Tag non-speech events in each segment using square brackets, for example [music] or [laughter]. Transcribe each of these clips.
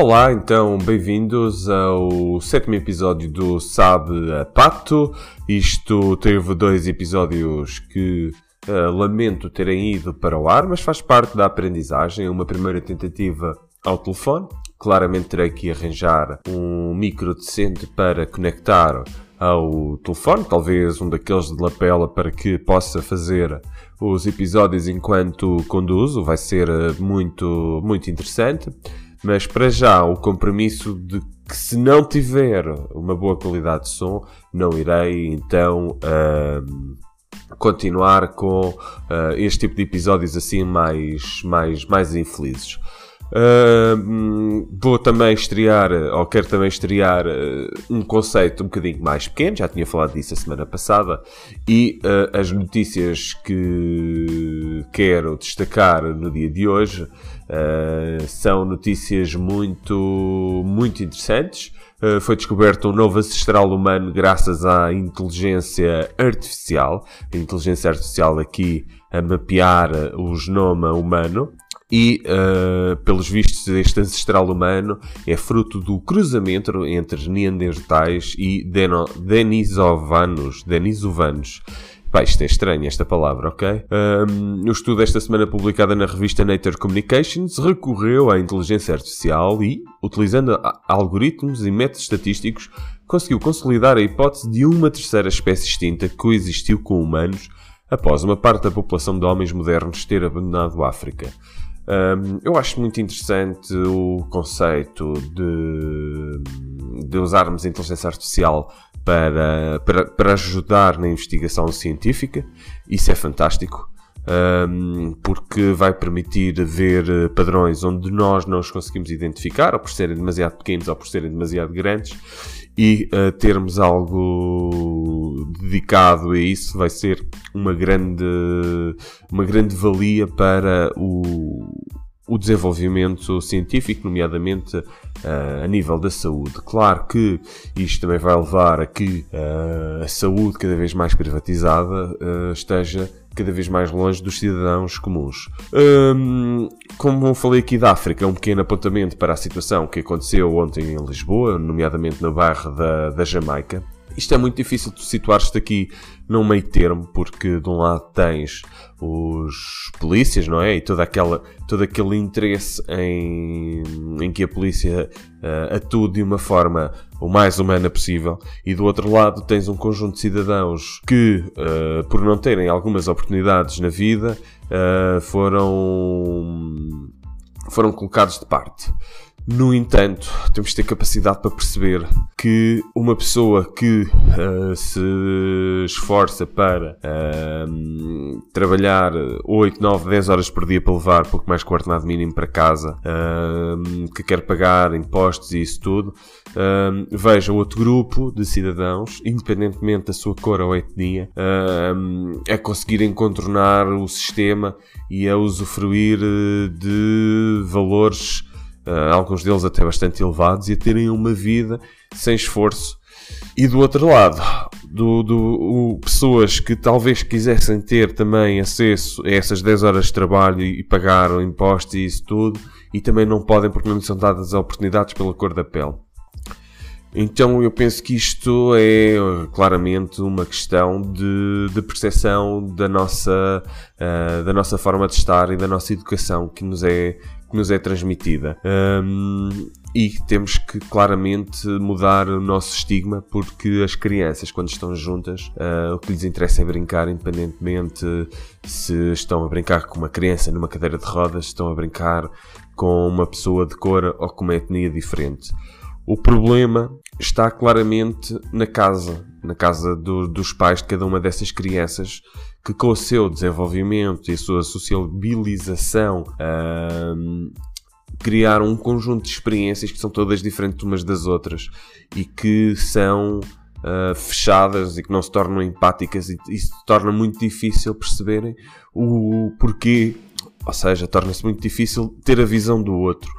Olá, então bem-vindos ao sétimo episódio do Sabe a Pato. Isto teve dois episódios que uh, lamento terem ido para o ar, mas faz parte da aprendizagem. Uma primeira tentativa ao telefone. Claramente terei que arranjar um micro decente para conectar ao telefone, talvez um daqueles de lapela para que possa fazer os episódios enquanto conduzo. Vai ser eh, muito, muito interessante. Mas para já, o compromisso de que se não tiver uma boa qualidade de som, não irei então continuar com uh, este tipo de episódios assim mais, mais, mais infelizes. Uh, vou também estrear, ou quero também estrear, uh, um conceito um bocadinho mais pequeno, já tinha falado disso a semana passada, e uh, as notícias que quero destacar no dia de hoje são notícias muito, muito interessantes. foi descoberto um novo ancestral humano graças à inteligência artificial. A inteligência artificial aqui a mapear o genoma humano e, uh, pelos vistos, este ancestral humano é fruto do cruzamento entre neandertais e denisovanos. denisovanos. Pá, isto é estranho, esta palavra, ok? Um, o estudo desta semana publicado na revista Nature Communications recorreu à inteligência artificial e, utilizando algoritmos e métodos estatísticos, conseguiu consolidar a hipótese de uma terceira espécie extinta que coexistiu com humanos após uma parte da população de homens modernos ter abandonado a África. Um, eu acho muito interessante o conceito de, de usarmos a inteligência artificial para, para, para ajudar na investigação científica. Isso é fantástico. Um, porque vai permitir ver padrões onde nós não os conseguimos identificar, ou por serem demasiado pequenos ou por serem demasiado grandes, e uh, termos algo dedicado a isso vai ser uma grande, uma grande valia para o, o desenvolvimento científico, nomeadamente uh, a nível da saúde. Claro que isto também vai levar a que uh, a saúde cada vez mais privatizada uh, esteja cada vez mais longe dos cidadãos comuns. Um, como falei aqui da África, um pequeno apontamento para a situação que aconteceu ontem em Lisboa, nomeadamente no bairro da, da Jamaica. Isto é muito difícil de situar-te aqui num meio termo, porque de um lado tens os polícias, não é? E toda aquela, todo aquele interesse em, em que a polícia uh, atue de uma forma o mais humana possível, e do outro lado tens um conjunto de cidadãos que, uh, por não terem algumas oportunidades na vida, uh, foram, foram colocados de parte. No entanto, temos de ter capacidade para perceber que uma pessoa que uh, se esforça para uh, trabalhar 8, 9, 10 horas por dia para levar pouco mais que o ordenado mínimo para casa, uh, que quer pagar impostos e isso tudo, veja outro grupo de cidadãos, independentemente da sua cor ou etnia, a conseguirem contornar o sistema e a usufruir de valores uh, alguns deles até bastante elevados, e a terem uma vida sem esforço. E do outro lado, do, do, o, pessoas que talvez quisessem ter também acesso a essas 10 horas de trabalho e, e pagar impostos e isso tudo, e também não podem porque não são dadas oportunidades pela cor da pele. Então eu penso que isto é claramente uma questão de, de percepção da nossa, uh, da nossa forma de estar e da nossa educação que nos é, que nos é transmitida. Um, e temos que claramente mudar o nosso estigma, porque as crianças, quando estão juntas, uh, o que lhes interessa é brincar, independentemente se estão a brincar com uma criança numa cadeira de rodas, estão a brincar com uma pessoa de cor ou com uma etnia diferente. O problema está claramente na casa, na casa do, dos pais de cada uma dessas crianças, que com o seu desenvolvimento e a sua sociabilização uh, criaram um conjunto de experiências que são todas diferentes umas das outras e que são uh, fechadas e que não se tornam empáticas e isso torna muito difícil perceberem o porquê, ou seja, torna-se muito difícil ter a visão do outro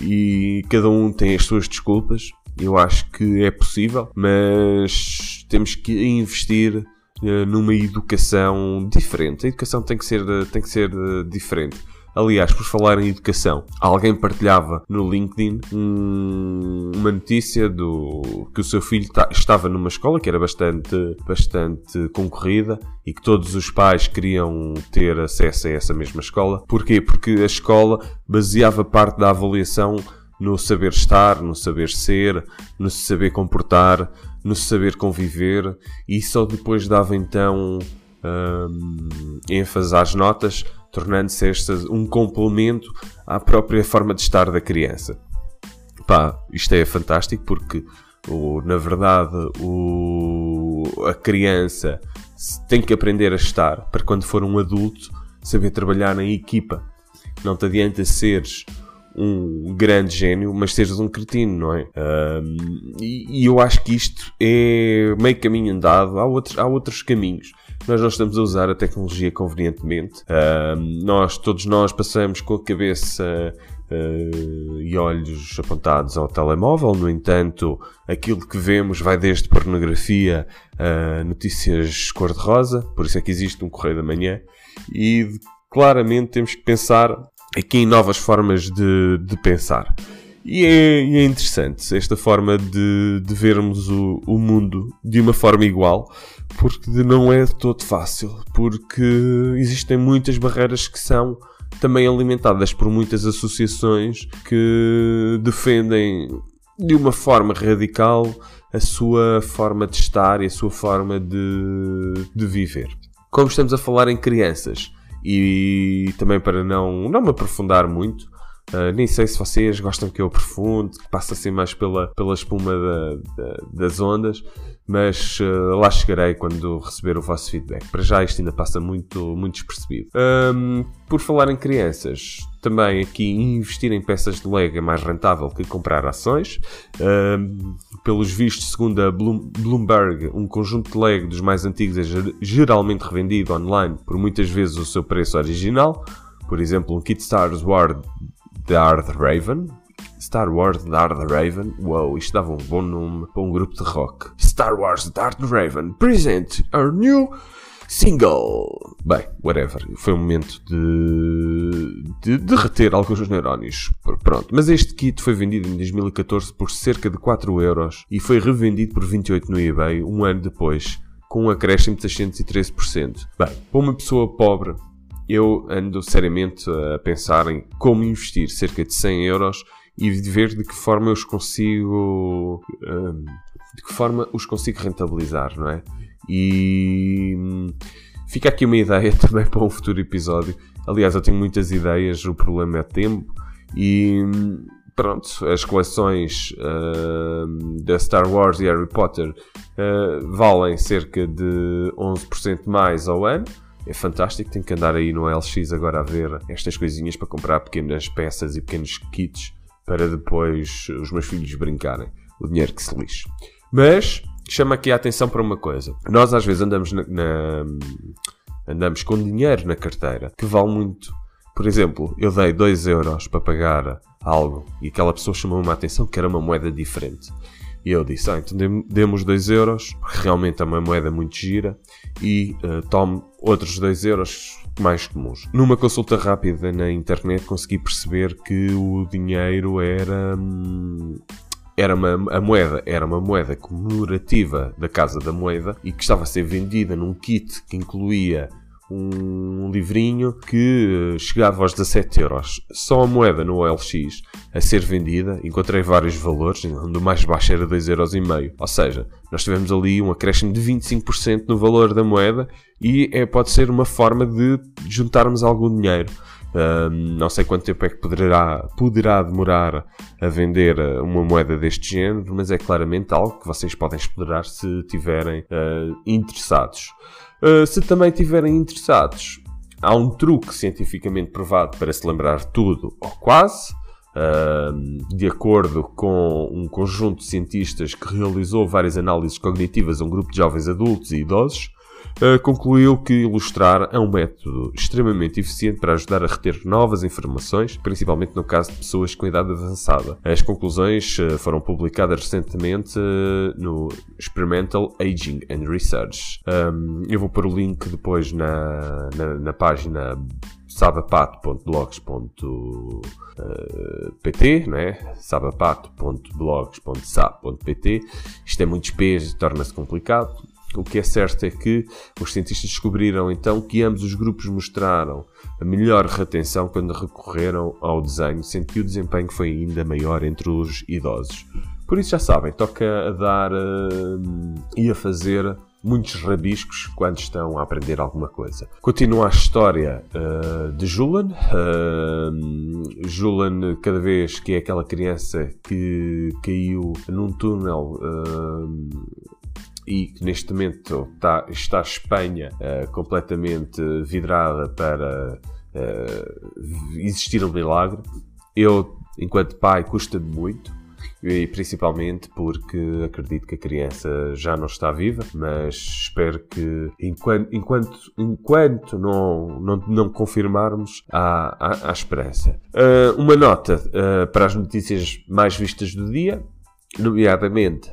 e cada um tem as suas desculpas. Eu acho que é possível, mas temos que investir uh, numa educação diferente. A educação tem que ser, tem que ser uh, diferente. Aliás, por falar em educação, alguém partilhava no LinkedIn um, uma notícia do que o seu filho estava numa escola que era bastante, bastante concorrida e que todos os pais queriam ter acesso a essa mesma escola. Porquê? Porque a escola baseava parte da avaliação no saber estar, no saber ser, no saber comportar, no saber conviver e só depois dava então hum, ênfase às notas, tornando-se esta um complemento à própria forma de estar da criança. Pá, isto é fantástico porque o, na verdade o, a criança tem que aprender a estar para quando for um adulto saber trabalhar na equipa. Não te adianta seres um grande gênio, mas sejas um cretino, não é? Um, e, e, eu acho que isto é meio caminho andado. Há outros, há outros caminhos. Nós não estamos a usar a tecnologia convenientemente. Um, nós, todos nós, passamos com a cabeça uh, e olhos apontados ao telemóvel. No entanto, aquilo que vemos vai desde pornografia a notícias cor-de-rosa. Por isso é que existe um Correio da Manhã. E claramente temos que pensar aqui em novas formas de, de pensar. E é, é, interessante esta forma de, de vermos o, o, mundo de uma forma igual, porque não é todo fácil, porque existem muitas barreiras que são também alimentadas por muitas associações que defendem de uma forma radical a sua forma de estar e a sua forma de, de viver. Como estamos a falar em crianças, e também para não, não me aprofundar muito, uh, nem sei se vocês gostam que eu aprofunde, que passe assim mais pela, pela espuma da, da, das ondas, mas uh, lá chegarei quando receber o vosso feedback. Para já isto ainda passa muito, muito despercebido. Um, por falar em crianças, também aqui investir em peças de Lego é mais rentável que comprar ações. Um, pelos vistos, segundo a Bloomberg, um conjunto de Lego dos mais antigos é geralmente revendido online por muitas vezes o seu preço original. Por exemplo, um kit Star Wars Darth Raven. Star Wars Darth Raven. Uou, isto dava um bom nome para um grupo de rock. Star Wars Darth Raven present our new single. Bem, whatever. Foi um momento de, de derreter alguns neurónios. Pronto. Mas este kit foi vendido em 2014 por cerca de 4 euros e foi revendido por 28 no eBay um ano depois, com um acréscimo de 613%. Bem, para uma pessoa pobre, eu ando seriamente a pensar em como investir cerca de 100 euros e ver de que forma eu os consigo. Hum, de que forma os consigo rentabilizar, não é? E fica aqui uma [laughs] ideia também para um futuro episódio. Aliás, eu tenho muitas ideias, o problema é tempo. E pronto, as coleções uh, da Star Wars e Harry Potter uh, valem cerca de 11% mais ao ano. É fantástico, tenho que andar aí no LX agora a ver estas coisinhas para comprar pequenas peças e pequenos kits para depois os meus filhos brincarem. O dinheiro que se lixe. Mas chama aqui a atenção para uma coisa. Nós às vezes andamos na, na, andamos com dinheiro na carteira que vale muito. Por exemplo, eu dei 2 euros para pagar algo e aquela pessoa chamou-me a atenção que era uma moeda diferente. E eu disse, ah, então demos 2 euros, realmente é uma moeda muito gira, e uh, tome outros 2 euros mais comuns. Numa consulta rápida na internet consegui perceber que o dinheiro era... Hum, era uma, a moeda era uma moeda comemorativa da Casa da Moeda e que estava a ser vendida num kit que incluía um livrinho que chegava aos 17 euros. Só a moeda no OLX a ser vendida, encontrei vários valores, onde o mais baixo era 2,5 euros. Ou seja, nós tivemos ali um acréscimo de 25% no valor da moeda e é, pode ser uma forma de juntarmos algum dinheiro. Um, não sei quanto tempo é que poderá, poderá demorar a vender uh, uma moeda deste género, mas é claramente algo que vocês podem explorar se estiverem uh, interessados. Uh, se também estiverem interessados, há um truque cientificamente provado para se lembrar tudo ou quase. Uh, de acordo com um conjunto de cientistas que realizou várias análises cognitivas a um grupo de jovens adultos e idosos, concluiu que ilustrar é um método extremamente eficiente para ajudar a reter novas informações, principalmente no caso de pessoas com idade avançada. As conclusões uh, foram publicadas recentemente uh, no Experimental Aging and Research. Eu vou pôr o link depois na, na, na página sabapato.blogs.pt, não é? sabapato.blogs.sa.pt. Isto é muito espeso e torna-se complicado. O que é certo é que os cientistas descobriram então que ambos os grupos mostraram a melhor retenção quando recorreram ao desenho, sendo que o desempenho foi ainda maior entre os idosos. Por isso já sabem, toca a dar uh, e a fazer muitos rabiscos quando estão a aprender alguma coisa. Continua a história uh, de Julan. Uh, Julan, cada vez que é aquela criança que caiu num túnel. E que neste momento está, está a Espanha uh, completamente vidrada para uh, existir um milagre. Eu, enquanto pai, custa-me muito e principalmente porque acredito que a criança já não está viva, mas espero que enquanto, enquanto, enquanto não, não, não confirmarmos, há, há, há esperança. Uh, uma nota uh, para as notícias mais vistas do dia, nomeadamente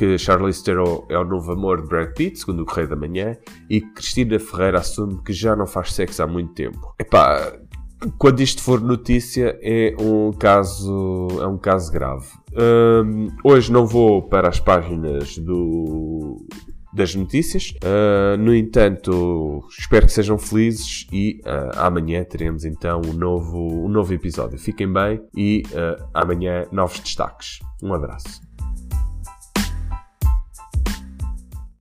que Charlize Theron é o novo amor de Brad Pitt, segundo o Correio da Manhã, e Cristina Ferreira assume que já não faz sexo há muito tempo. Epá, quando isto for notícia é um caso é um caso grave. Um, hoje não vou para as páginas do das notícias. Uh, no entanto espero que sejam felizes e uh, amanhã teremos então um novo um novo episódio. Fiquem bem e uh, amanhã novos destaques. Um abraço